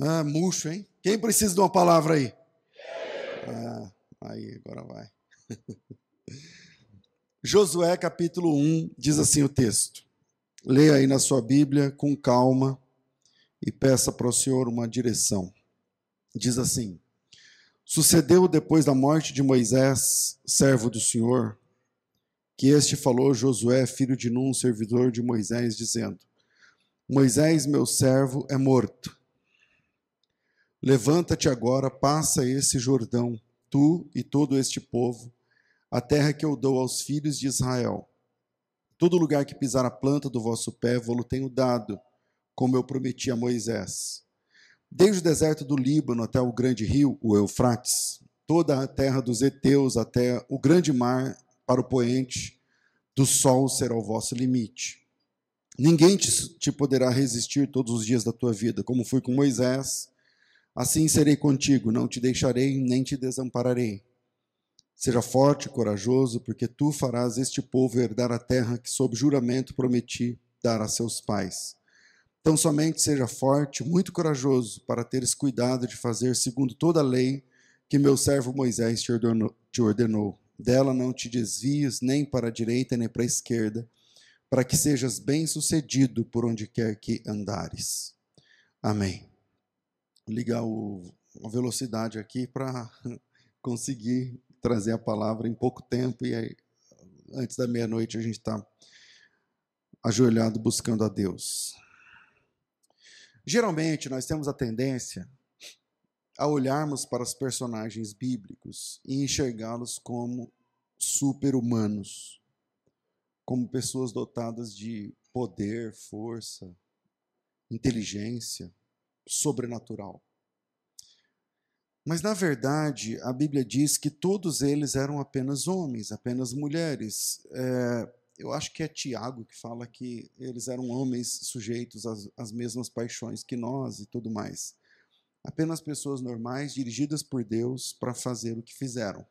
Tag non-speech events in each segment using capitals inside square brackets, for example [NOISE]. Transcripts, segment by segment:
Ah, murcho, hein? Quem precisa de uma palavra aí? Ah, aí, agora vai. [LAUGHS] Josué capítulo 1 diz assim o texto. Leia aí na sua Bíblia com calma e peça para o Senhor uma direção. Diz assim: Sucedeu depois da morte de Moisés, servo do Senhor, que este falou Josué, filho de Num, servidor de Moisés, dizendo: Moisés, meu servo, é morto. Levanta-te agora, passa esse Jordão, tu e todo este povo, a terra que eu dou aos filhos de Israel. Todo lugar que pisar a planta do vosso pé, vou-lo tenho dado, como eu prometi a Moisés. Desde o deserto do Líbano até o grande rio, o Eufrates, toda a terra dos heteus até o grande mar para o poente do sol será o vosso limite. Ninguém te, te poderá resistir todos os dias da tua vida, como fui com Moisés, assim serei contigo, não te deixarei nem te desampararei. Seja forte e corajoso, porque tu farás este povo herdar a terra que, sob juramento, prometi dar a seus pais. Então, somente seja forte, muito corajoso, para teres cuidado de fazer segundo toda a lei que meu servo Moisés te ordenou. Dela não te desvies nem para a direita nem para a esquerda, para que sejas bem-sucedido por onde quer que andares. Amém. Ligar o, a velocidade aqui para [LAUGHS] conseguir trazer a palavra em pouco tempo e aí, antes da meia-noite a gente está ajoelhado buscando a Deus. Geralmente, nós temos a tendência a olharmos para os personagens bíblicos e enxergá-los como super-humanos, como pessoas dotadas de poder, força, inteligência sobrenatural. Mas, na verdade, a Bíblia diz que todos eles eram apenas homens, apenas mulheres. É, eu acho que é Tiago que fala que eles eram homens sujeitos às, às mesmas paixões que nós e tudo mais. Apenas pessoas normais dirigidas por Deus para fazer o que fizeram.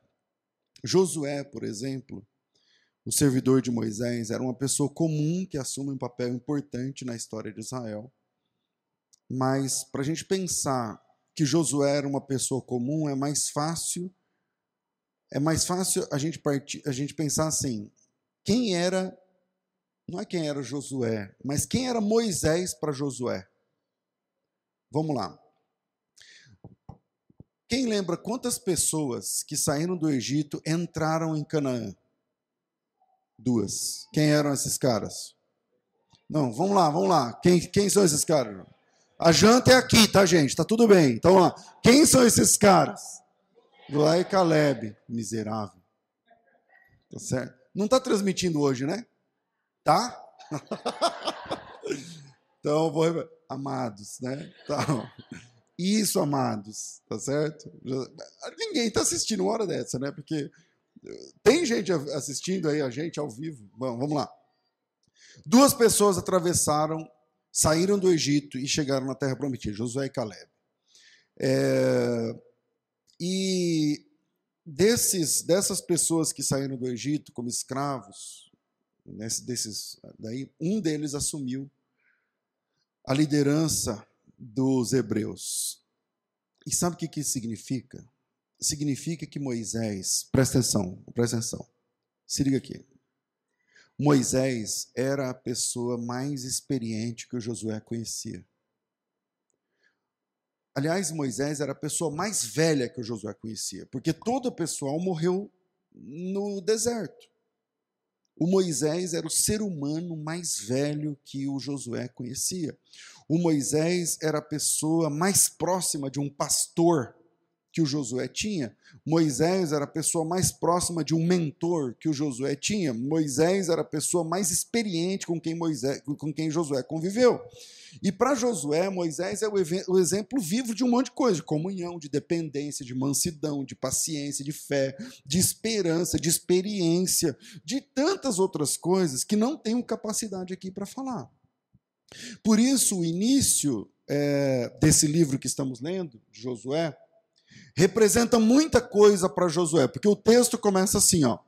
Josué, por exemplo, o servidor de Moisés, era uma pessoa comum que assume um papel importante na história de Israel. Mas para a gente pensar que Josué era uma pessoa comum, é mais fácil é mais fácil a gente partir, a gente pensar assim: quem era, não é quem era Josué, mas quem era Moisés para Josué? Vamos lá. Quem lembra quantas pessoas que saíram do Egito entraram em Canaã? Duas. Quem eram esses caras? Não, vamos lá, vamos lá. Quem, quem são esses caras? A janta é aqui, tá, gente? Tá tudo bem. Então, lá. Quem são esses caras? Lá e Caleb, miserável. Tá certo? Não está transmitindo hoje, né? Tá? [LAUGHS] então, vou. Amados, né? Então, isso, amados, tá certo? Ninguém está assistindo uma hora dessa, né? Porque tem gente assistindo aí a gente ao vivo. Bom, vamos lá. Duas pessoas atravessaram, saíram do Egito e chegaram na Terra Prometida, Josué e Caleb. É, e desses, dessas pessoas que saíram do Egito como escravos, nesse, desses, daí, um deles assumiu a liderança dos hebreus. E sabe o que, que isso significa? Significa que Moisés, presta atenção, presta atenção, se liga aqui. Moisés era a pessoa mais experiente que o Josué conhecia. Aliás, Moisés era a pessoa mais velha que o Josué conhecia, porque todo o pessoal morreu no deserto. O Moisés era o ser humano mais velho que o Josué conhecia. O Moisés era a pessoa mais próxima de um pastor que o Josué tinha. Moisés era a pessoa mais próxima de um mentor que o Josué tinha. Moisés era a pessoa mais experiente com quem, Moisés, com quem Josué conviveu. E para Josué, Moisés é o, exemplo vivo de um monte de coisa: de comunhão, de dependência, de mansidão, de paciência, de fé, de esperança, de experiência, de tantas outras coisas que não tenho capacidade aqui para falar. Por isso, o início é, desse livro que estamos lendo, Josué, representa muita coisa para Josué, porque o texto começa assim, ó.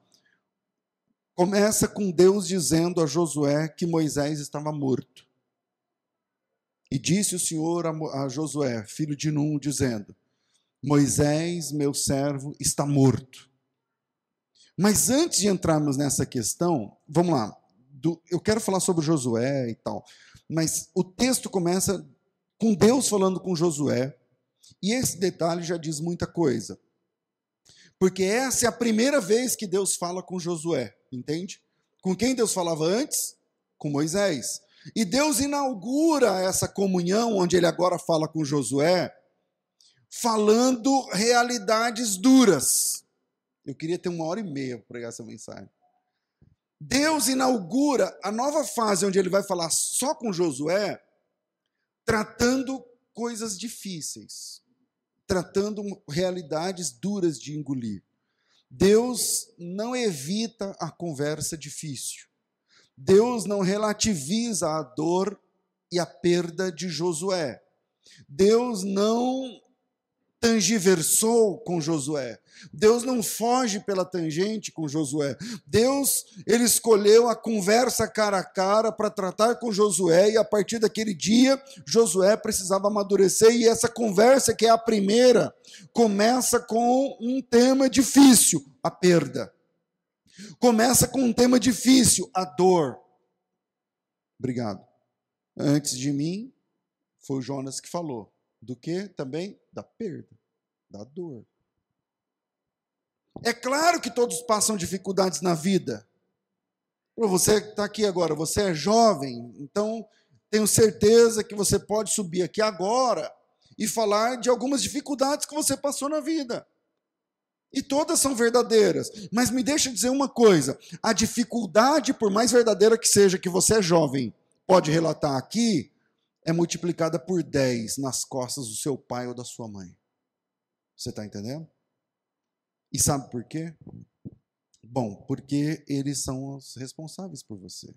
Começa com Deus dizendo a Josué que Moisés estava morto. E disse o Senhor a Josué, filho de Num, dizendo: Moisés, meu servo, está morto. Mas antes de entrarmos nessa questão, vamos lá. eu quero falar sobre Josué e tal, mas o texto começa com Deus falando com Josué, e esse detalhe já diz muita coisa. Porque essa é a primeira vez que Deus fala com Josué, entende? Com quem Deus falava antes? Com Moisés. E Deus inaugura essa comunhão, onde ele agora fala com Josué, falando realidades duras. Eu queria ter uma hora e meia para pregar essa mensagem. Deus inaugura a nova fase onde ele vai falar só com Josué, tratando coisas difíceis, tratando realidades duras de engolir. Deus não evita a conversa difícil. Deus não relativiza a dor e a perda de Josué. Deus não tangiversou com Josué. Deus não foge pela tangente com Josué. Deus, ele escolheu a conversa cara a cara para tratar com Josué e a partir daquele dia Josué precisava amadurecer e essa conversa que é a primeira começa com um tema difícil, a perda. Começa com um tema difícil, a dor. Obrigado. Antes de mim, foi o Jonas que falou. Do que também? Da perda, da dor. É claro que todos passam dificuldades na vida. Você está aqui agora, você é jovem, então tenho certeza que você pode subir aqui agora e falar de algumas dificuldades que você passou na vida. E todas são verdadeiras. Mas me deixa dizer uma coisa: a dificuldade, por mais verdadeira que seja, que você é jovem, pode relatar aqui, é multiplicada por 10 nas costas do seu pai ou da sua mãe. Você está entendendo? E sabe por quê? Bom, porque eles são os responsáveis por você.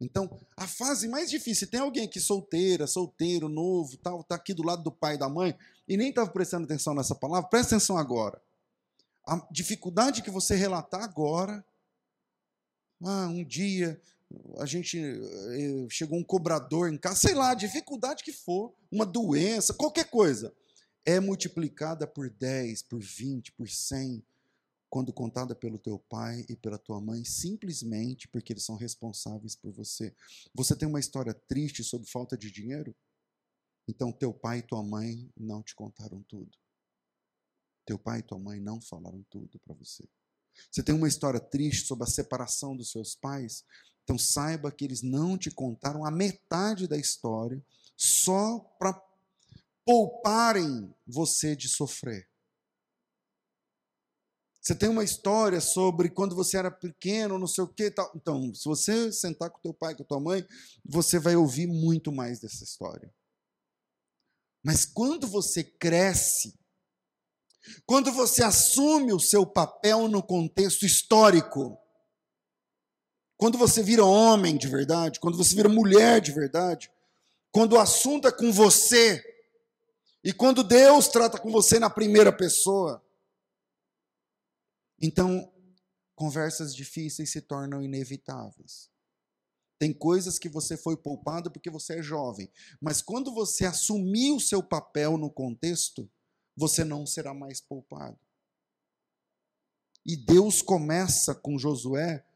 Então, a fase mais difícil, tem alguém aqui solteira, solteiro, novo, tal, tá aqui do lado do pai e da mãe e nem estava prestando atenção nessa palavra, presta atenção agora a dificuldade que você relatar agora. Ah, um dia a gente eh, chegou um cobrador em casa, sei lá, dificuldade que for, uma doença, qualquer coisa, é multiplicada por 10, por 20, por 100, quando contada pelo teu pai e pela tua mãe, simplesmente porque eles são responsáveis por você. Você tem uma história triste sobre falta de dinheiro? Então teu pai e tua mãe não te contaram tudo. Teu pai e tua mãe não falaram tudo para você. Você tem uma história triste sobre a separação dos seus pais? Então saiba que eles não te contaram a metade da história só para pouparem você de sofrer. Você tem uma história sobre quando você era pequeno, não sei o que tal. Então, se você sentar com teu pai, com tua mãe, você vai ouvir muito mais dessa história. Mas quando você cresce, quando você assume o seu papel no contexto histórico, quando você vira homem de verdade, quando você vira mulher de verdade, quando o assunto é com você, e quando Deus trata com você na primeira pessoa, então conversas difíceis se tornam inevitáveis. Tem coisas que você foi poupado porque você é jovem, mas quando você assumir o seu papel no contexto, você não será mais poupado. E Deus começa com Josué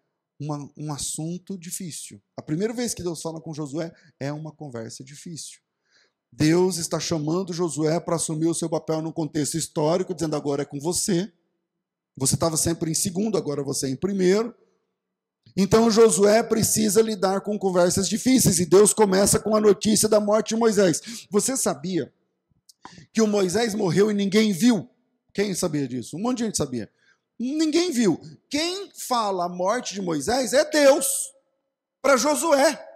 uma, um assunto difícil. A primeira vez que Deus fala com Josué é uma conversa difícil. Deus está chamando Josué para assumir o seu papel no contexto histórico, dizendo agora é com você. Você estava sempre em segundo, agora você é em primeiro. Então Josué precisa lidar com conversas difíceis e Deus começa com a notícia da morte de Moisés. Você sabia que o Moisés morreu e ninguém viu. Quem sabia disso? Um monte de gente sabia. Ninguém viu. Quem fala a morte de Moisés é Deus, para Josué.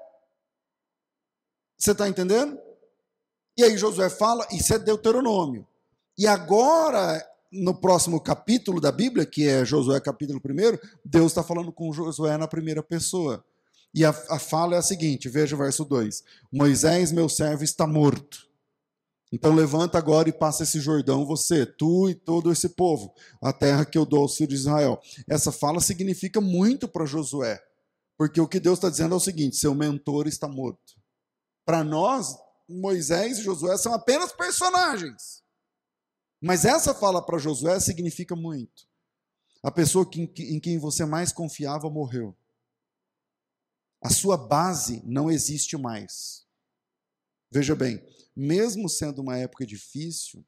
Você está entendendo? E aí Josué fala, isso é Deuteronômio. E agora, no próximo capítulo da Bíblia, que é Josué capítulo 1, Deus está falando com Josué na primeira pessoa. E a, a fala é a seguinte: veja o verso 2: Moisés, meu servo, está morto. Então levanta agora e passa esse Jordão, você, tu e todo esse povo, a terra que eu dou aos filhos de Israel. Essa fala significa muito para Josué, porque o que Deus está dizendo é o seguinte: seu mentor está morto. Para nós, Moisés e Josué são apenas personagens. Mas essa fala para Josué significa muito. A pessoa que, em quem você mais confiava morreu. A sua base não existe mais. Veja bem, mesmo sendo uma época difícil,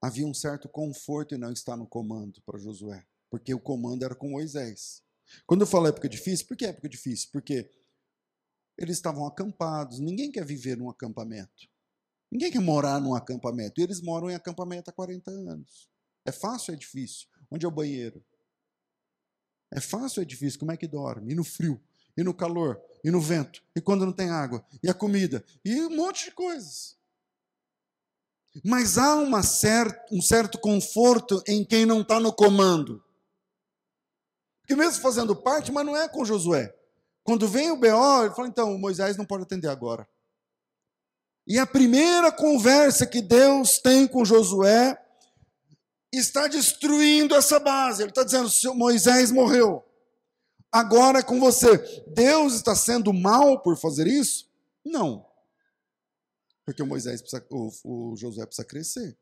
havia um certo conforto em não estar no comando para Josué, porque o comando era com Moisés. Quando eu falo época difícil, por que época difícil? Porque eles estavam acampados, ninguém quer viver num acampamento. Ninguém quer morar num acampamento. E eles moram em acampamento há 40 anos. É fácil ou é difícil? Onde é o banheiro? É fácil ou é difícil? Como é que dorme? E no frio? E no calor? E no vento? E quando não tem água? E a comida? E um monte de coisas. Mas há uma um certo conforto em quem não está no comando. Porque mesmo fazendo parte, mas não é com Josué. Quando vem o B.O., ele fala, então, Moisés não pode atender agora. E a primeira conversa que Deus tem com Josué está destruindo essa base. Ele está dizendo: Moisés morreu. Agora é com você. Deus está sendo mal por fazer isso? Não. Porque o Moisés precisa, o, o Josué precisa crescer.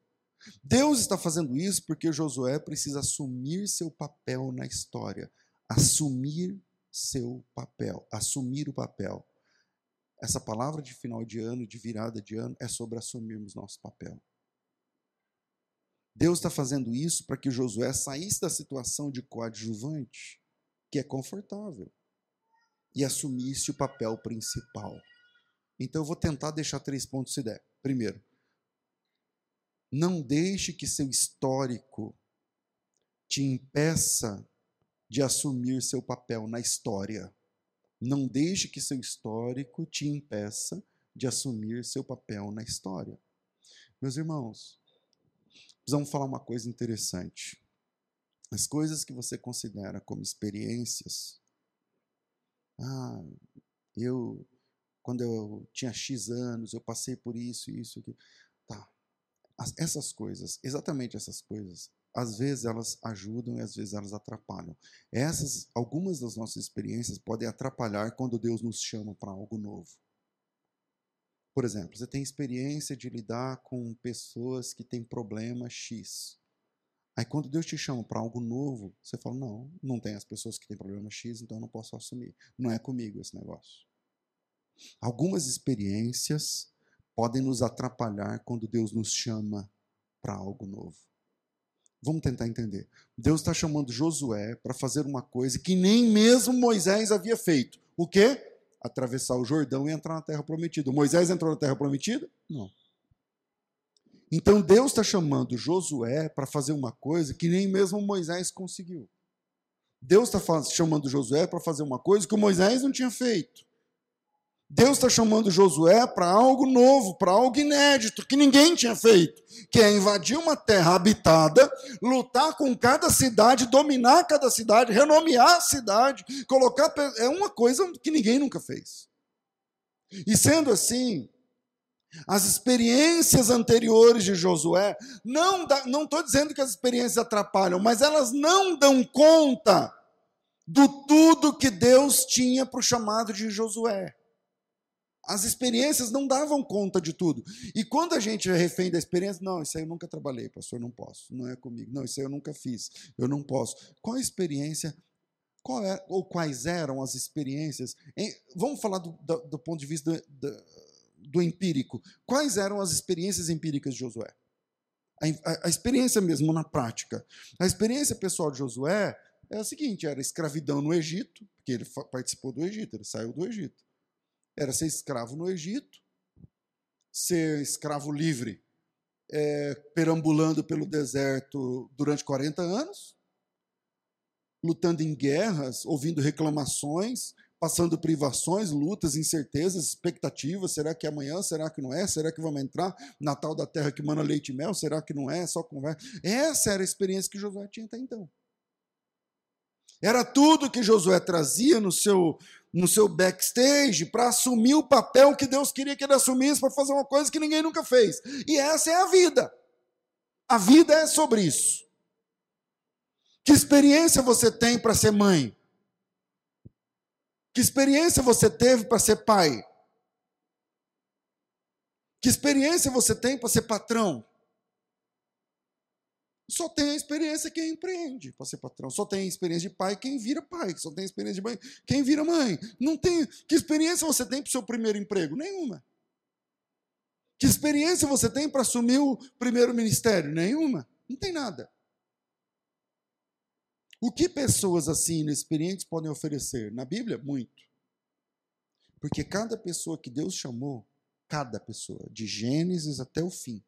Deus está fazendo isso porque Josué precisa assumir seu papel na história. Assumir seu papel. Assumir o papel. Essa palavra de final de ano, de virada de ano, é sobre assumirmos nosso papel. Deus está fazendo isso para que Josué saísse da situação de coadjuvante, que é confortável, e assumisse o papel principal. Então eu vou tentar deixar três pontos se der. Primeiro, não deixe que seu histórico te impeça de assumir seu papel na história. Não deixe que seu histórico te impeça de assumir seu papel na história. Meus irmãos, precisamos falar uma coisa interessante. As coisas que você considera como experiências. Ah, eu, quando eu tinha X anos, eu passei por isso, isso, aquilo. Tá. Essas coisas, exatamente essas coisas, às vezes elas ajudam e às vezes elas atrapalham. Essas, algumas das nossas experiências podem atrapalhar quando Deus nos chama para algo novo. Por exemplo, você tem experiência de lidar com pessoas que têm problema X. Aí quando Deus te chama para algo novo, você fala: "Não, não tem as pessoas que têm problema X, então eu não posso assumir. Não é comigo esse negócio". Algumas experiências podem nos atrapalhar quando Deus nos chama para algo novo. Vamos tentar entender. Deus está chamando Josué para fazer uma coisa que nem mesmo Moisés havia feito. O quê? Atravessar o Jordão e entrar na terra prometida. Moisés entrou na terra prometida? Não. Então Deus está chamando Josué para fazer uma coisa que nem mesmo Moisés conseguiu. Deus está chamando Josué para fazer uma coisa que Moisés não tinha feito. Deus está chamando Josué para algo novo, para algo inédito, que ninguém tinha feito, que é invadir uma terra habitada, lutar com cada cidade, dominar cada cidade, renomear a cidade, colocar. É uma coisa que ninguém nunca fez. E sendo assim, as experiências anteriores de Josué, não estou dizendo que as experiências atrapalham, mas elas não dão conta do tudo que Deus tinha para o chamado de Josué. As experiências não davam conta de tudo. E quando a gente é refém da experiência, não, isso aí eu nunca trabalhei, pastor, não posso, não é comigo. Não, isso aí eu nunca fiz, eu não posso. Qual a experiência? Qual é, ou quais eram as experiências? Em, vamos falar do, do, do, ponto de vista do, do, empírico. Quais eram as experiências empíricas de Josué? A, a, a experiência mesmo na prática. A experiência pessoal de Josué é a seguinte: era escravidão no Egito, porque ele participou do Egito, ele saiu do Egito era ser escravo no Egito, ser escravo livre, é, perambulando pelo deserto durante 40 anos, lutando em guerras, ouvindo reclamações, passando privações, lutas, incertezas, expectativas. Será que é amanhã? Será que não é? Será que vamos entrar na tal da terra que mana leite e mel? Será que não é? Só conversa. Essa era a experiência que Josué tinha até então. Era tudo que Josué trazia no seu, no seu backstage para assumir o papel que Deus queria que ele assumisse para fazer uma coisa que ninguém nunca fez. E essa é a vida. A vida é sobre isso. Que experiência você tem para ser mãe? Que experiência você teve para ser pai? Que experiência você tem para ser patrão? Só tem a experiência quem empreende para ser patrão. Só tem a experiência de pai quem vira pai. Só tem a experiência de mãe quem vira mãe. Não tem. Que experiência você tem para o seu primeiro emprego? Nenhuma. Que experiência você tem para assumir o primeiro ministério? Nenhuma. Não tem nada. O que pessoas assim, inexperientes, podem oferecer? Na Bíblia, muito. Porque cada pessoa que Deus chamou, cada pessoa, de Gênesis até o fim,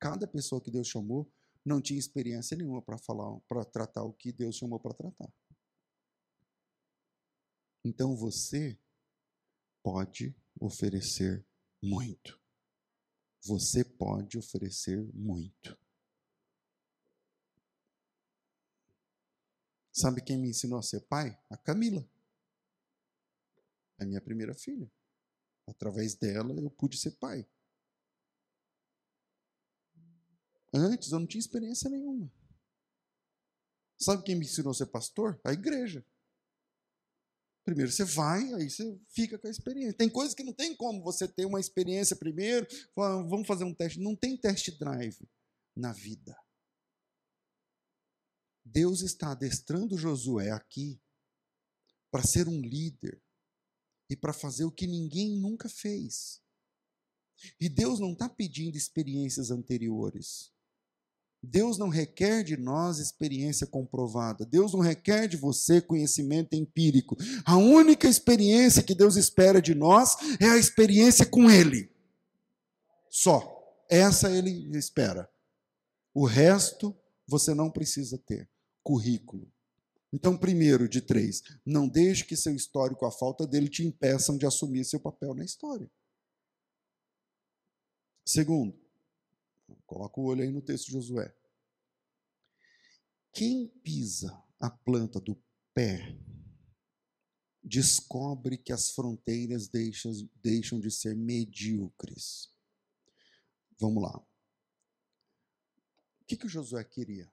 cada pessoa que Deus chamou, não tinha experiência nenhuma para falar, para tratar o que Deus chamou para tratar. Então você pode oferecer muito. Você pode oferecer muito. Sabe quem me ensinou a ser pai? A Camila. A minha primeira filha. Através dela eu pude ser pai. Antes eu não tinha experiência nenhuma. Sabe quem me ensinou a ser pastor? A igreja. Primeiro você vai, aí você fica com a experiência. Tem coisas que não tem como você ter uma experiência primeiro, vamos fazer um teste. Não tem test drive na vida. Deus está adestrando Josué aqui para ser um líder e para fazer o que ninguém nunca fez. E Deus não está pedindo experiências anteriores. Deus não requer de nós experiência comprovada. Deus não requer de você conhecimento empírico. A única experiência que Deus espera de nós é a experiência com Ele. Só. Essa Ele espera. O resto você não precisa ter. Currículo. Então, primeiro de três, não deixe que seu histórico, a falta dele, te impeçam de assumir seu papel na história. Segundo, Coloca o olho aí no texto de Josué. Quem pisa a planta do pé descobre que as fronteiras deixam, deixam de ser medíocres. Vamos lá. O que, que o Josué queria?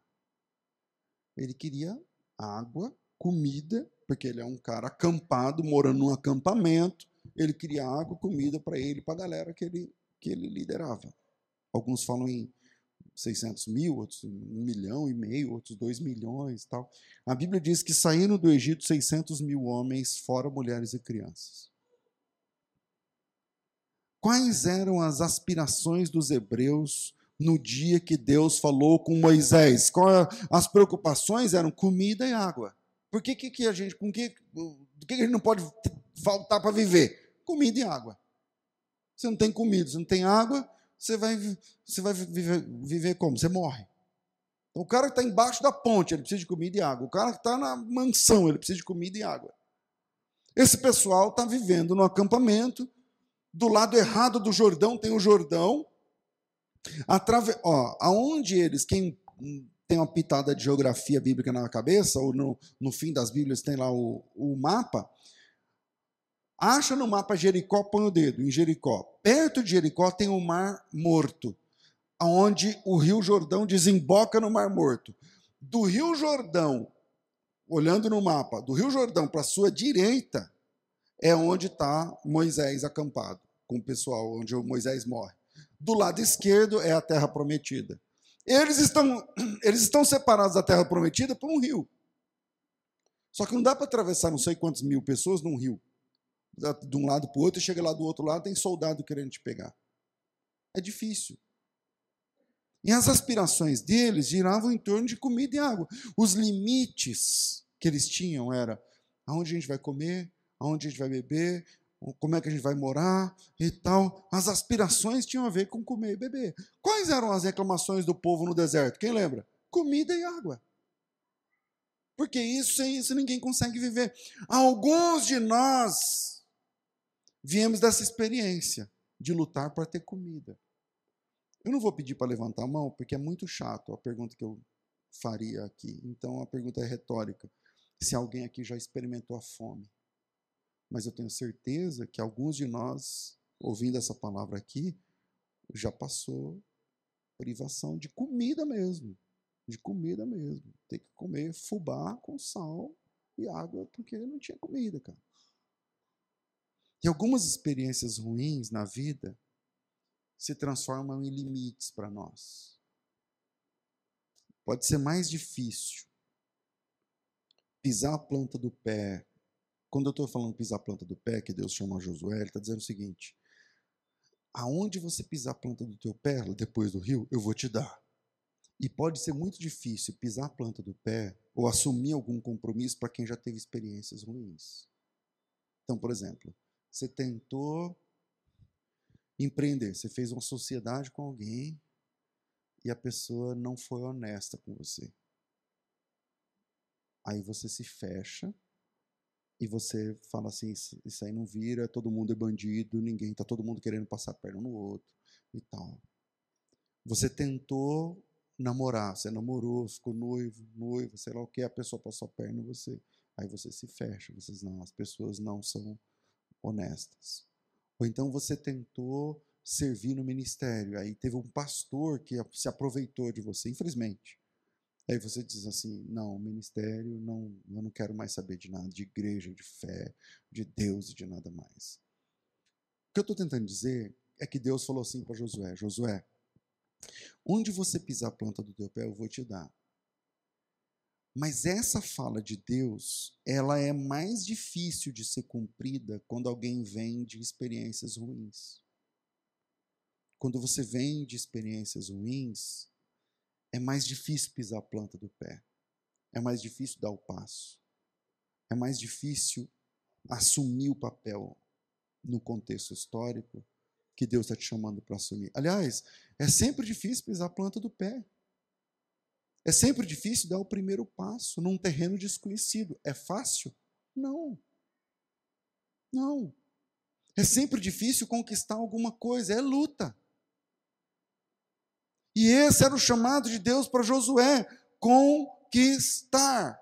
Ele queria água, comida, porque ele é um cara acampado, morando num acampamento. Ele queria água, comida para ele e para a galera que ele, que ele liderava. Alguns falam em 600 mil, outros um milhão e meio, outros dois milhões tal. A Bíblia diz que saíram do Egito 600 mil homens, fora mulheres e crianças. Quais eram as aspirações dos hebreus no dia que Deus falou com Moisés? Qual, as preocupações eram comida e água. Por que, que, que a gente, com que, do que a gente não pode faltar para viver? Comida e água. Você não tem comida, você não tem água, você vai, você vai viver, viver como? Você morre. Então, o cara que está embaixo da ponte, ele precisa de comida e água. O cara que está na mansão, ele precisa de comida e água. Esse pessoal está vivendo no acampamento. Do lado errado do Jordão tem o Jordão. Atrave... Ó, aonde eles, quem tem uma pitada de geografia bíblica na cabeça, ou no, no fim das Bíblias tem lá o, o mapa, Acha no mapa Jericó, põe o dedo em Jericó. Perto de Jericó tem o Mar Morto, onde o Rio Jordão desemboca no Mar Morto. Do Rio Jordão, olhando no mapa, do Rio Jordão para a sua direita, é onde está Moisés acampado, com o pessoal, onde Moisés morre. Do lado esquerdo é a terra prometida. Eles estão, [CLEARS THROAT] eles estão separados da terra prometida por um rio. Só que não dá para atravessar não sei quantas mil pessoas num rio de um lado para o outro, e chega lá do outro lado, tem soldado querendo te pegar. É difícil. E as aspirações deles giravam em torno de comida e água. Os limites que eles tinham era aonde a gente vai comer, aonde a gente vai beber, como é que a gente vai morar e tal. As aspirações tinham a ver com comer e beber. Quais eram as reclamações do povo no deserto? Quem lembra? Comida e água. Porque isso sem isso ninguém consegue viver. Alguns de nós Viemos dessa experiência de lutar para ter comida. Eu não vou pedir para levantar a mão, porque é muito chato a pergunta que eu faria aqui. Então a pergunta é retórica. Se alguém aqui já experimentou a fome. Mas eu tenho certeza que alguns de nós, ouvindo essa palavra aqui, já passou privação de comida mesmo. De comida mesmo. Ter que comer fubá com sal e água, porque não tinha comida, cara. E algumas experiências ruins na vida se transformam em limites para nós. Pode ser mais difícil pisar a planta do pé. Quando eu estou falando pisar a planta do pé, que Deus chama Josué, ele está dizendo o seguinte: aonde você pisar a planta do teu pé, depois do rio, eu vou te dar. E pode ser muito difícil pisar a planta do pé ou assumir algum compromisso para quem já teve experiências ruins. Então, por exemplo, você tentou empreender, você fez uma sociedade com alguém e a pessoa não foi honesta com você. Aí você se fecha e você fala assim, isso aí não vira, todo mundo é bandido, ninguém, tá todo mundo querendo passar a perna no outro e tal. Você tentou namorar, você namorou, ficou noivo, noivo, sei lá o que, a pessoa passou a perna em você. Aí você se fecha, você diz, não, as pessoas não são honestas. Ou então você tentou servir no ministério, aí teve um pastor que se aproveitou de você, infelizmente. Aí você diz assim: não, ministério, não, eu não quero mais saber de nada, de igreja, de fé, de Deus e de nada mais. O que eu estou tentando dizer é que Deus falou assim para Josué: Josué, onde você pisar a planta do teu pé, eu vou te dar. Mas essa fala de Deus, ela é mais difícil de ser cumprida quando alguém vem de experiências ruins. Quando você vem de experiências ruins, é mais difícil pisar a planta do pé. É mais difícil dar o passo. É mais difícil assumir o papel no contexto histórico que Deus está te chamando para assumir. Aliás, é sempre difícil pisar a planta do pé. É sempre difícil dar o primeiro passo num terreno desconhecido. É fácil? Não. Não. É sempre difícil conquistar alguma coisa, é luta. E esse era o chamado de Deus para Josué: conquistar.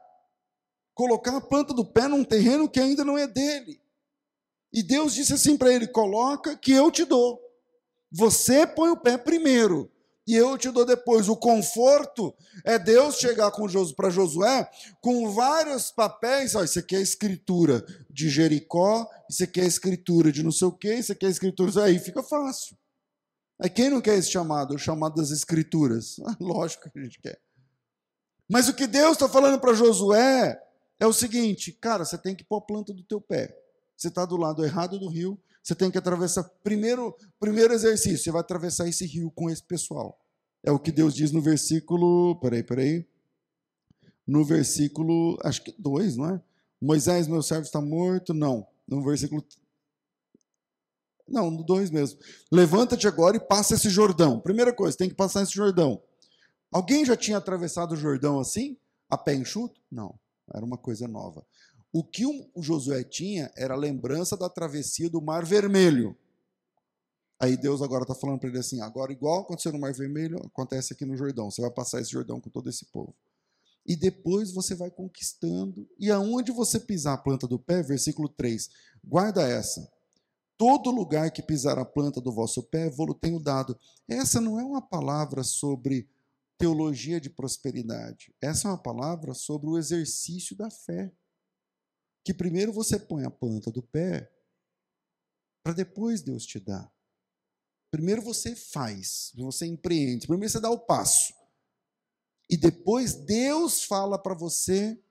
Colocar a planta do pé num terreno que ainda não é dele. E Deus disse assim para ele: coloca que eu te dou. Você põe o pé primeiro e eu te dou depois. O conforto é Deus chegar para Josué com vários papéis. Ó, isso aqui é a escritura de Jericó, isso aqui é a escritura de não sei o quê, isso aqui é a escritura. Aí fica fácil. Aí quem não quer esse chamado? O chamado das escrituras. [LAUGHS] lógico que a gente quer. Mas o que Deus está falando para Josué é o seguinte, cara, você tem que pôr a planta do teu pé. Você está do lado errado do rio, você tem que atravessar. Primeiro, primeiro exercício, você vai atravessar esse rio com esse pessoal. É o que Deus diz no versículo. Peraí, peraí. No versículo, acho que dois, não é? Moisés, meu servo, está morto? Não. No versículo. Não, no dois mesmo. Levanta-te agora e passa esse Jordão. Primeira coisa, tem que passar esse Jordão. Alguém já tinha atravessado o Jordão assim? A pé enxuto? Não. Era uma coisa nova. O que o Josué tinha era a lembrança da travessia do Mar Vermelho. Aí Deus agora está falando para ele assim: agora, igual aconteceu no Mar Vermelho, acontece aqui no Jordão. Você vai passar esse Jordão com todo esse povo. E depois você vai conquistando. E aonde você pisar a planta do pé, versículo 3, guarda essa. Todo lugar que pisar a planta do vosso pé, vou-lo tenho dado. Essa não é uma palavra sobre teologia de prosperidade. Essa é uma palavra sobre o exercício da fé que primeiro você põe a planta do pé, para depois Deus te dar. Primeiro você faz, você empreende, primeiro você dá o passo. E depois Deus fala para você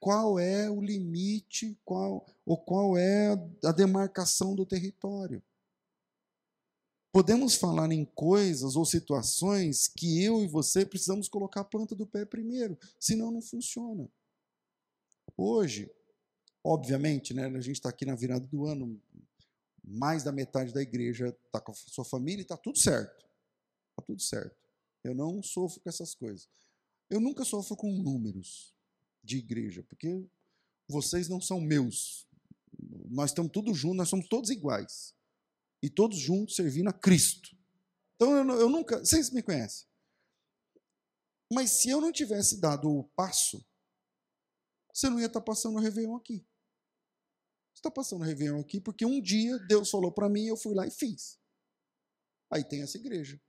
qual é o limite, qual ou qual é a demarcação do território. Podemos falar em coisas ou situações que eu e você precisamos colocar a planta do pé primeiro, senão não funciona. Hoje, Obviamente, né, a gente está aqui na virada do ano, mais da metade da igreja está com a sua família e está tudo certo. Está tudo certo. Eu não sofro com essas coisas. Eu nunca sofro com números de igreja, porque vocês não são meus. Nós estamos todos juntos, nós somos todos iguais. E todos juntos servindo a Cristo. Então eu, eu nunca. Vocês me conhecem. Mas se eu não tivesse dado o passo, você não ia estar tá passando o Réveillon aqui está passando Réveillon aqui porque um dia Deus falou para mim, eu fui lá e fiz. Aí tem essa igreja.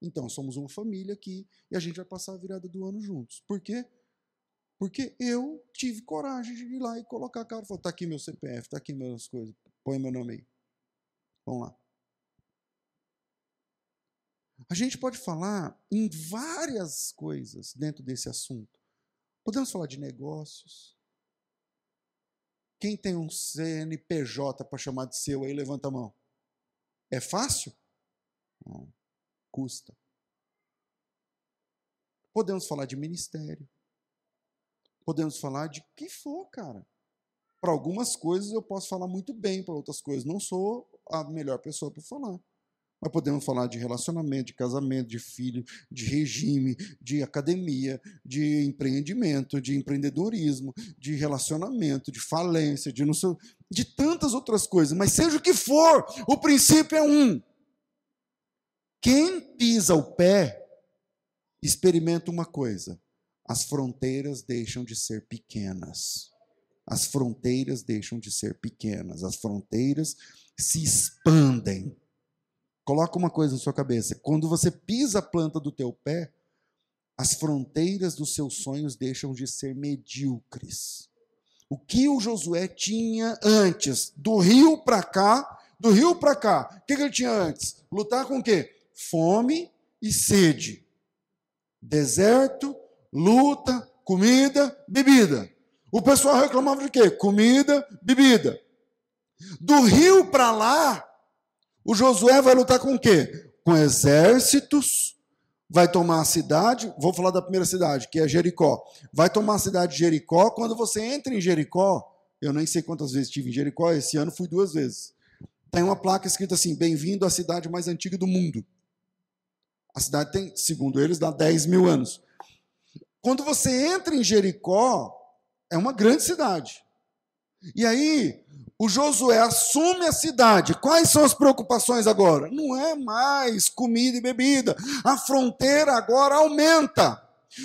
Então, somos uma família aqui e a gente vai passar a virada do ano juntos. Por quê? Porque eu tive coragem de ir lá e colocar a cara. Falar, tá aqui meu CPF, tá aqui minhas coisas, põe meu nome aí. Vamos lá. A gente pode falar em várias coisas dentro desse assunto. Podemos falar de negócios. Quem tem um CNPJ para chamar de seu aí, levanta a mão. É fácil? Não. Custa. Podemos falar de ministério. Podemos falar de que for, cara. Para algumas coisas eu posso falar muito bem, para outras coisas não sou a melhor pessoa para falar. Mas podemos falar de relacionamento, de casamento, de filho, de regime, de academia, de empreendimento, de empreendedorismo, de relacionamento, de falência, de sei, de tantas outras coisas. Mas seja o que for, o princípio é um. Quem pisa o pé experimenta uma coisa: as fronteiras deixam de ser pequenas. As fronteiras deixam de ser pequenas, as fronteiras se expandem. Coloca uma coisa na sua cabeça: quando você pisa a planta do teu pé, as fronteiras dos seus sonhos deixam de ser medíocres. O que o Josué tinha antes, do rio para cá, do rio para cá, o que, que ele tinha antes? Lutar com o quê? Fome e sede. Deserto, luta, comida, bebida. O pessoal reclamava de quê? Comida, bebida. Do rio para lá, o Josué vai lutar com o quê? Com exércitos, vai tomar a cidade, vou falar da primeira cidade, que é Jericó. Vai tomar a cidade de Jericó. Quando você entra em Jericó, eu nem sei quantas vezes estive em Jericó, esse ano fui duas vezes. Tem uma placa escrita assim: Bem-vindo à cidade mais antiga do mundo. A cidade tem, segundo eles, dá 10 mil anos. Quando você entra em Jericó, é uma grande cidade. E aí, o Josué assume a cidade. Quais são as preocupações agora? Não é mais comida e bebida. A fronteira agora aumenta.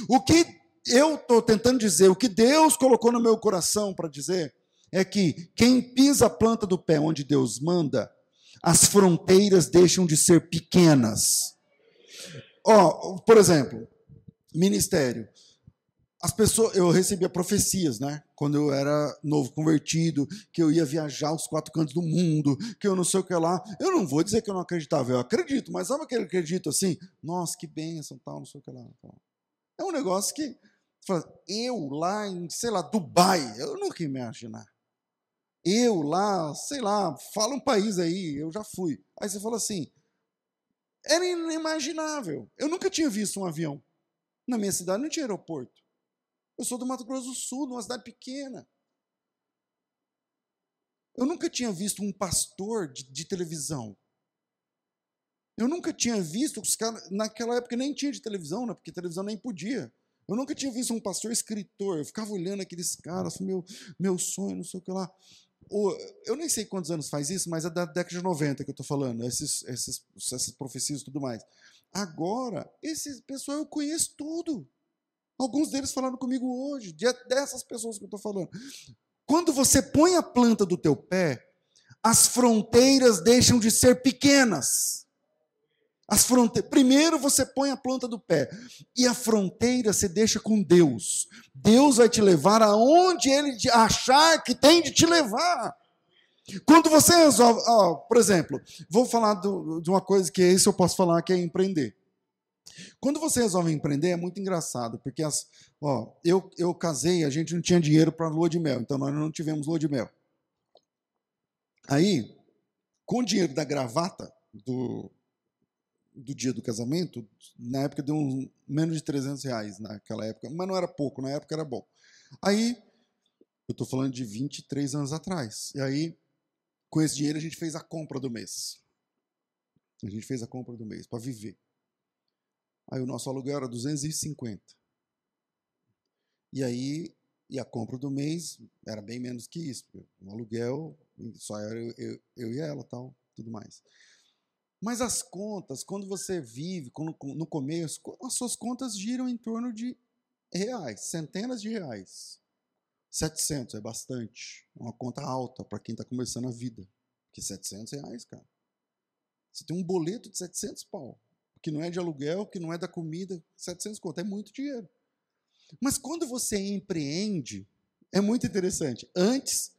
O que eu estou tentando dizer, o que Deus colocou no meu coração para dizer, é que quem pisa a planta do pé onde Deus manda, as fronteiras deixam de ser pequenas. Ó, oh, por exemplo, ministério as pessoas, eu recebia profecias, né? Quando eu era novo convertido, que eu ia viajar os quatro cantos do mundo, que eu não sei o que lá. Eu não vou dizer que eu não acreditava, eu acredito, mas sabe aquele acredito assim? Nossa, que bênção, tal, não sei o que lá. É um negócio que, eu lá em, sei lá, Dubai, eu nunca ia imaginar. Eu lá, sei lá, fala um país aí, eu já fui. Aí você fala assim, era inimaginável. Eu nunca tinha visto um avião. Na minha cidade não tinha aeroporto. Eu sou do Mato Grosso do Sul, de uma cidade pequena. Eu nunca tinha visto um pastor de, de televisão. Eu nunca tinha visto, os caras, naquela época nem tinha de televisão, né, porque televisão nem podia. Eu nunca tinha visto um pastor escritor. Eu ficava olhando aqueles caras, meu, meu sonho, não sei o que lá. Eu nem sei quantos anos faz isso, mas é da década de 90 que eu estou falando, esses, esses, essas profecias e tudo mais. Agora, esse pessoal eu conheço tudo. Alguns deles falaram comigo hoje, dessas pessoas que eu estou falando. Quando você põe a planta do teu pé, as fronteiras deixam de ser pequenas. As fronte... Primeiro você põe a planta do pé e a fronteira você deixa com Deus. Deus vai te levar aonde Ele achar que tem de te levar. Quando você resolve, ó, por exemplo, vou falar do, de uma coisa que esse eu posso falar que é empreender. Quando você resolve empreender, é muito engraçado, porque as, ó, eu, eu casei, a gente não tinha dinheiro para lua de mel, então nós não tivemos lua de mel. Aí, com o dinheiro da gravata do, do dia do casamento, na época deu um, menos de 300 reais naquela época, mas não era pouco, na época era bom. Aí, eu estou falando de 23 anos atrás, e aí, com esse dinheiro, a gente fez a compra do mês. A gente fez a compra do mês para viver. Aí o nosso aluguel era 250. E aí, e a compra do mês era bem menos que isso. O aluguel só era eu, eu, eu e ela, tal, tudo mais. Mas as contas, quando você vive quando, no começo, as suas contas giram em torno de reais, centenas de reais. 700 é bastante. É uma conta alta para quem está começando a vida. Porque 700 reais, cara. Você tem um boleto de 700 pau que não é de aluguel, que não é da comida, 700 conto, é muito dinheiro. Mas quando você empreende, é muito interessante. Antes,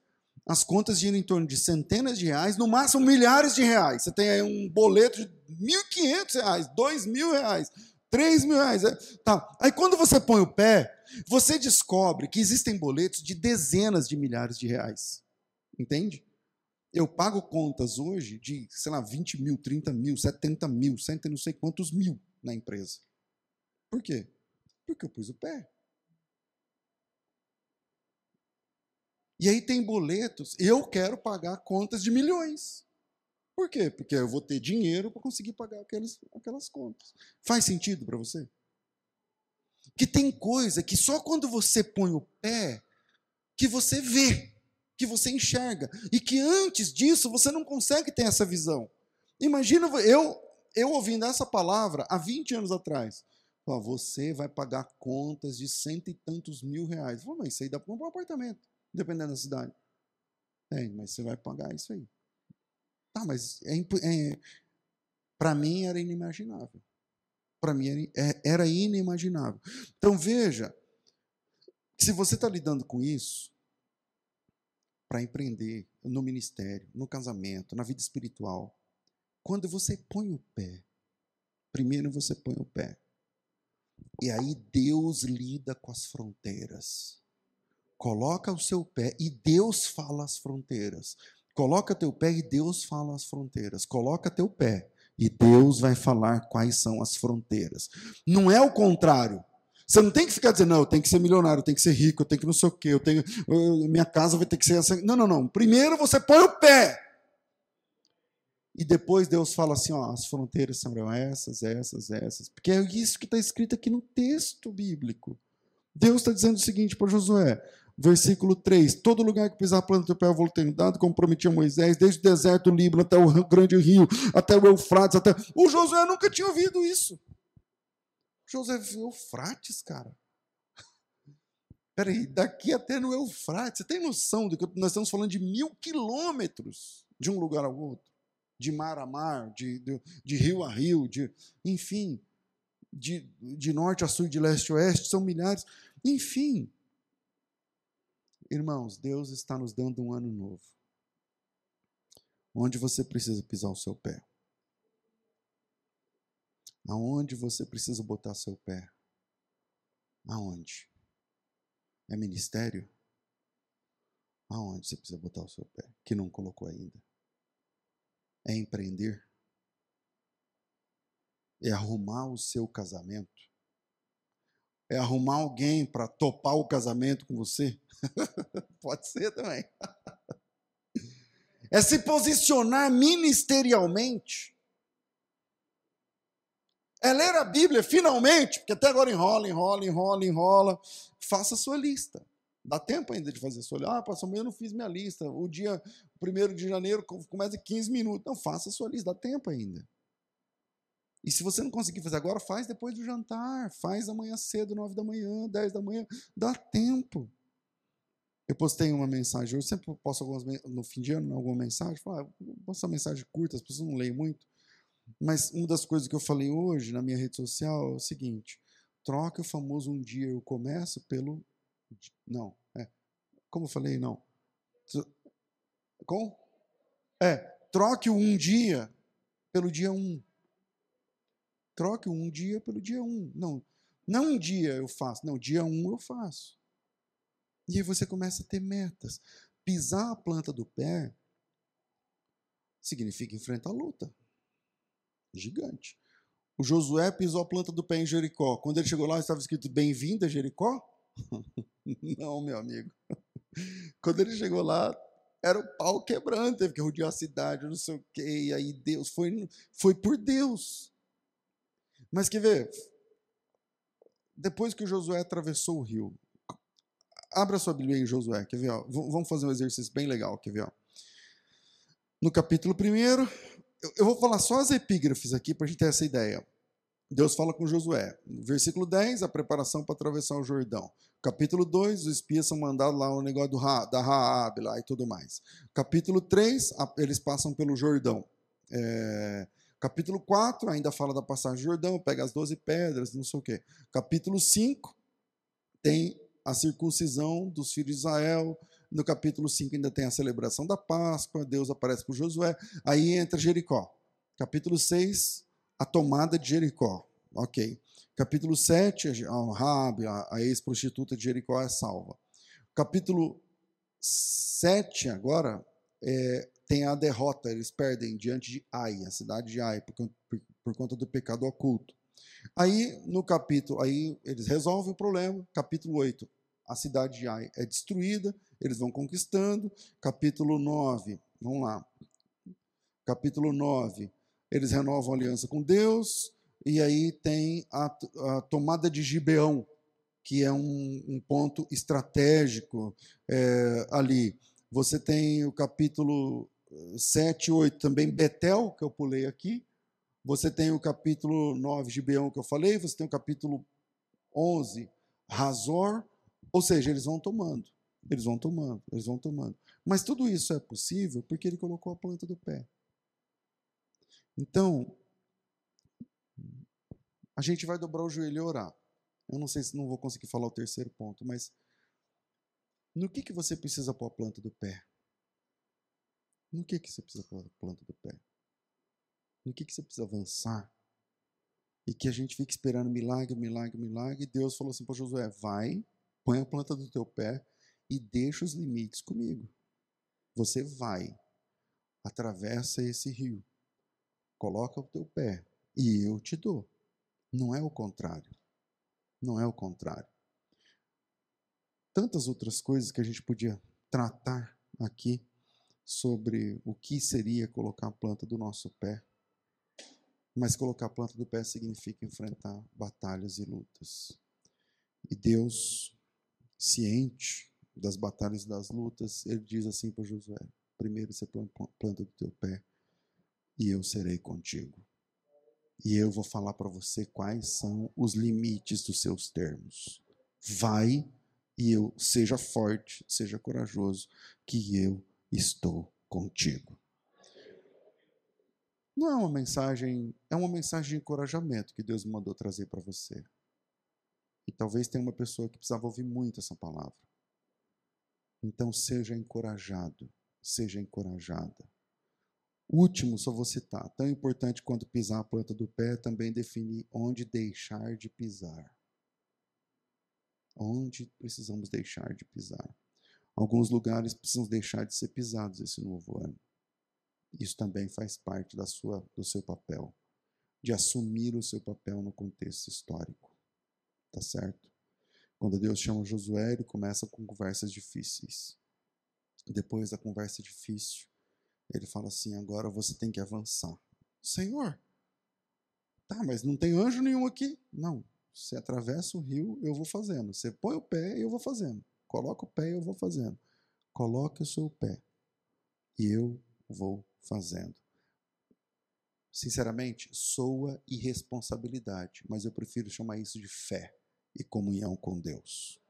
as contas giram em torno de centenas de reais, no máximo milhares de reais. Você tem aí um boleto de R$ 1.500, R$ mil reais, R$ mil reais. É, tá. Aí quando você põe o pé, você descobre que existem boletos de dezenas de milhares de reais. Entende? Eu pago contas hoje de, sei lá, 20 mil, 30 mil, 70 mil, cento e não sei quantos mil na empresa. Por quê? Porque eu pus o pé. E aí tem boletos, eu quero pagar contas de milhões. Por quê? Porque eu vou ter dinheiro para conseguir pagar aquelas, aquelas contas. Faz sentido para você? Que tem coisa que só quando você põe o pé que você vê, que você enxerga, e que antes disso você não consegue ter essa visão. Imagina eu eu ouvindo essa palavra há 20 anos atrás. você vai pagar contas de cento e tantos mil reais. Falei, mas isso aí dá para comprar um apartamento dependendo da cidade. É, mas você vai pagar isso aí. Tá, mas é, é para mim era inimaginável. Para mim era, é, era inimaginável. Então veja, se você está lidando com isso, para empreender no ministério, no casamento, na vida espiritual, quando você põe o pé, primeiro você põe o pé. E aí Deus lida com as fronteiras. Coloca o seu pé e Deus fala as fronteiras. Coloca teu pé e Deus fala as fronteiras. Coloca teu pé e Deus vai falar quais são as fronteiras. Não é o contrário. Você não tem que ficar dizendo, não, eu tenho que ser milionário, eu tenho que ser rico, eu tenho que não sei o quê, eu tenho, minha casa vai ter que ser essa. Não, não, não. Primeiro você põe o pé. E depois Deus fala assim: ó, as fronteiras serão essas, essas, essas. Porque é isso que está escrito aqui no texto bíblico. Deus está dizendo o seguinte para Josué: Versículo 3: Todo lugar que pisar a planta do pé eu vou ter dado, como prometia Moisés, desde o deserto do Líbano até o grande rio, até o Eufrates, até. O Josué nunca tinha ouvido isso. Josué Eufrates, cara. [LAUGHS] Peraí, daqui até no Eufrates, você tem noção de que nós estamos falando de mil quilômetros de um lugar ao outro? De mar a mar, de, de, de rio a rio, de, enfim, de, de norte a sul, de leste a oeste, são milhares. Enfim, Irmãos, Deus está nos dando um ano novo. Onde você precisa pisar o seu pé? Aonde você precisa botar seu pé? Aonde? É ministério? Aonde você precisa botar o seu pé? Que não colocou ainda. É empreender? É arrumar o seu casamento? É arrumar alguém para topar o casamento com você? [LAUGHS] Pode ser também. É se posicionar ministerialmente. É ler a Bíblia, finalmente, porque até agora enrola, enrola, enrola, enrola. Faça a sua lista. Dá tempo ainda de fazer a sua lista. Ah, pastor, eu não fiz minha lista. O dia 1 de janeiro começa em 15 minutos. Não, faça a sua lista, dá tempo ainda. E se você não conseguir fazer agora, faz depois do jantar, faz amanhã cedo, 9 da manhã, 10 da manhã, dá tempo. Eu postei uma mensagem, eu sempre posto algumas no fim de ano alguma mensagem, falo, ah, posto uma mensagem curta, as pessoas não leem muito. Mas uma das coisas que eu falei hoje na minha rede social é o seguinte: troque o famoso um dia eu começo pelo. Não, é. Como eu falei, não. Com? É, troque o um dia pelo dia um. Troque um dia pelo dia um. Não, não um dia eu faço, não, dia um eu faço. E aí você começa a ter metas. Pisar a planta do pé significa enfrentar a luta. Gigante. O Josué pisou a planta do pé em Jericó. Quando ele chegou lá, estava escrito Bem-vindo a Jericó? [LAUGHS] Não, meu amigo. Quando ele chegou lá, era o pau quebrando, teve que rodear a cidade, não sei o quê. E aí Deus foi, foi por Deus. Mas quer ver? Depois que o Josué atravessou o rio, Abra sua Bíblia aí, Josué, quer ver? Ó? Vamos fazer um exercício bem legal, quer ver? Ó? No capítulo 1, eu vou falar só as epígrafes aqui para a gente ter essa ideia. Deus fala com Josué. Versículo 10, a preparação para atravessar o Jordão. Capítulo 2, os espias são mandados lá o negócio do Ra, da Raab lá e tudo mais. Capítulo 3, eles passam pelo Jordão. É, capítulo 4, ainda fala da passagem do Jordão, pega as 12 pedras, não sei o quê. Capítulo 5, tem a circuncisão dos filhos de Israel No capítulo 5 ainda tem a celebração da Páscoa, Deus aparece para Josué. Aí entra Jericó. Capítulo 6, a tomada de Jericó. Ok. Capítulo 7, a Rabi, a ex-prostituta de Jericó é salva. Capítulo 7 agora é, tem a derrota, eles perdem diante de Ai, a cidade de Ai, por, por, por conta do pecado oculto. Aí, no capítulo, aí eles resolvem o problema. Capítulo 8, a cidade de Ai é destruída, eles vão conquistando. Capítulo 9, vamos lá. Capítulo 9, eles renovam a aliança com Deus, e aí tem a, a tomada de Gibeão, que é um, um ponto estratégico é, ali. Você tem o capítulo 7 e 8 também, Betel, que eu pulei aqui. Você tem o capítulo 9, Gibeão, que eu falei. Você tem o capítulo 11, Razor. Ou seja, eles vão tomando, eles vão tomando, eles vão tomando. Mas tudo isso é possível porque ele colocou a planta do pé. Então, a gente vai dobrar o joelho e orar. Eu não sei se não vou conseguir falar o terceiro ponto, mas no que, que você precisa pôr a planta do pé? No que, que você precisa pôr a planta do pé? No que, que você precisa avançar? E que a gente fica esperando milagre, milagre, milagre. E Deus falou assim para Josué: vai, põe a planta do teu pé e deixa os limites comigo. Você vai, atravessa esse rio, coloca o teu pé e eu te dou. Não é o contrário. Não é o contrário tantas outras coisas que a gente podia tratar aqui sobre o que seria colocar a planta do nosso pé. Mas colocar a planta do pé significa enfrentar batalhas e lutas. E Deus, ciente das batalhas e das lutas, ele diz assim para Josué: primeiro você planta do teu pé e eu serei contigo. E eu vou falar para você quais são os limites dos seus termos. Vai e eu seja forte, seja corajoso, que eu estou contigo. Não é uma mensagem, é uma mensagem de encorajamento que Deus mandou trazer para você. E talvez tenha uma pessoa que precisava ouvir muito essa palavra. Então seja encorajado, seja encorajada. Último, só vou citar, tão importante quanto pisar a planta do pé, também definir onde deixar de pisar onde precisamos deixar de pisar. Alguns lugares precisam deixar de ser pisados esse novo ano. Isso também faz parte da sua, do seu papel, de assumir o seu papel no contexto histórico. Tá certo? Quando Deus chama Josué, ele começa com conversas difíceis. Depois da conversa difícil, ele fala assim: agora você tem que avançar. Senhor, tá, mas não tem anjo nenhum aqui? Não, você atravessa o rio, eu vou fazendo. Você põe o pé, eu vou fazendo. Coloca o pé, eu vou fazendo. Coloque o seu pé e eu vou fazendo. Sinceramente, soa irresponsabilidade, mas eu prefiro chamar isso de fé e comunhão com Deus.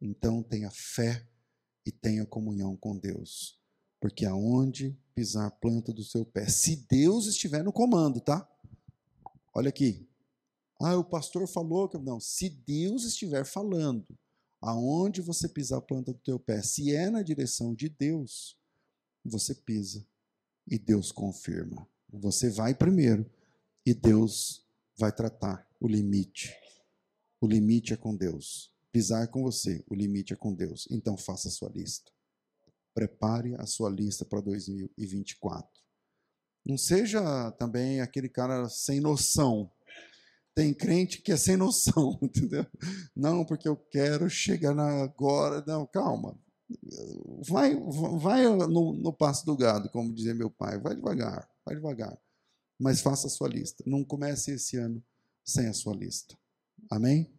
Então tenha fé e tenha comunhão com Deus, porque aonde pisar a planta do seu pé, se Deus estiver no comando, tá? Olha aqui, ah, o pastor falou que. Não, se Deus estiver falando, aonde você pisar a planta do teu pé, se é na direção de Deus, você pisa e Deus confirma. Você vai primeiro e Deus vai tratar o limite. O limite é com Deus. Pisar é com você, o limite é com Deus. Então faça a sua lista. Prepare a sua lista para 2024. Não seja também aquele cara sem noção tem crente que é sem noção, [LAUGHS] entendeu? Não, porque eu quero chegar na agora. Não, calma. Vai, vai no, no passo do gado, como dizia meu pai. Vai devagar, vai devagar. Mas faça a sua lista. Não comece esse ano sem a sua lista. Amém?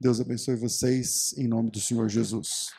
Deus abençoe vocês em nome do Senhor Jesus.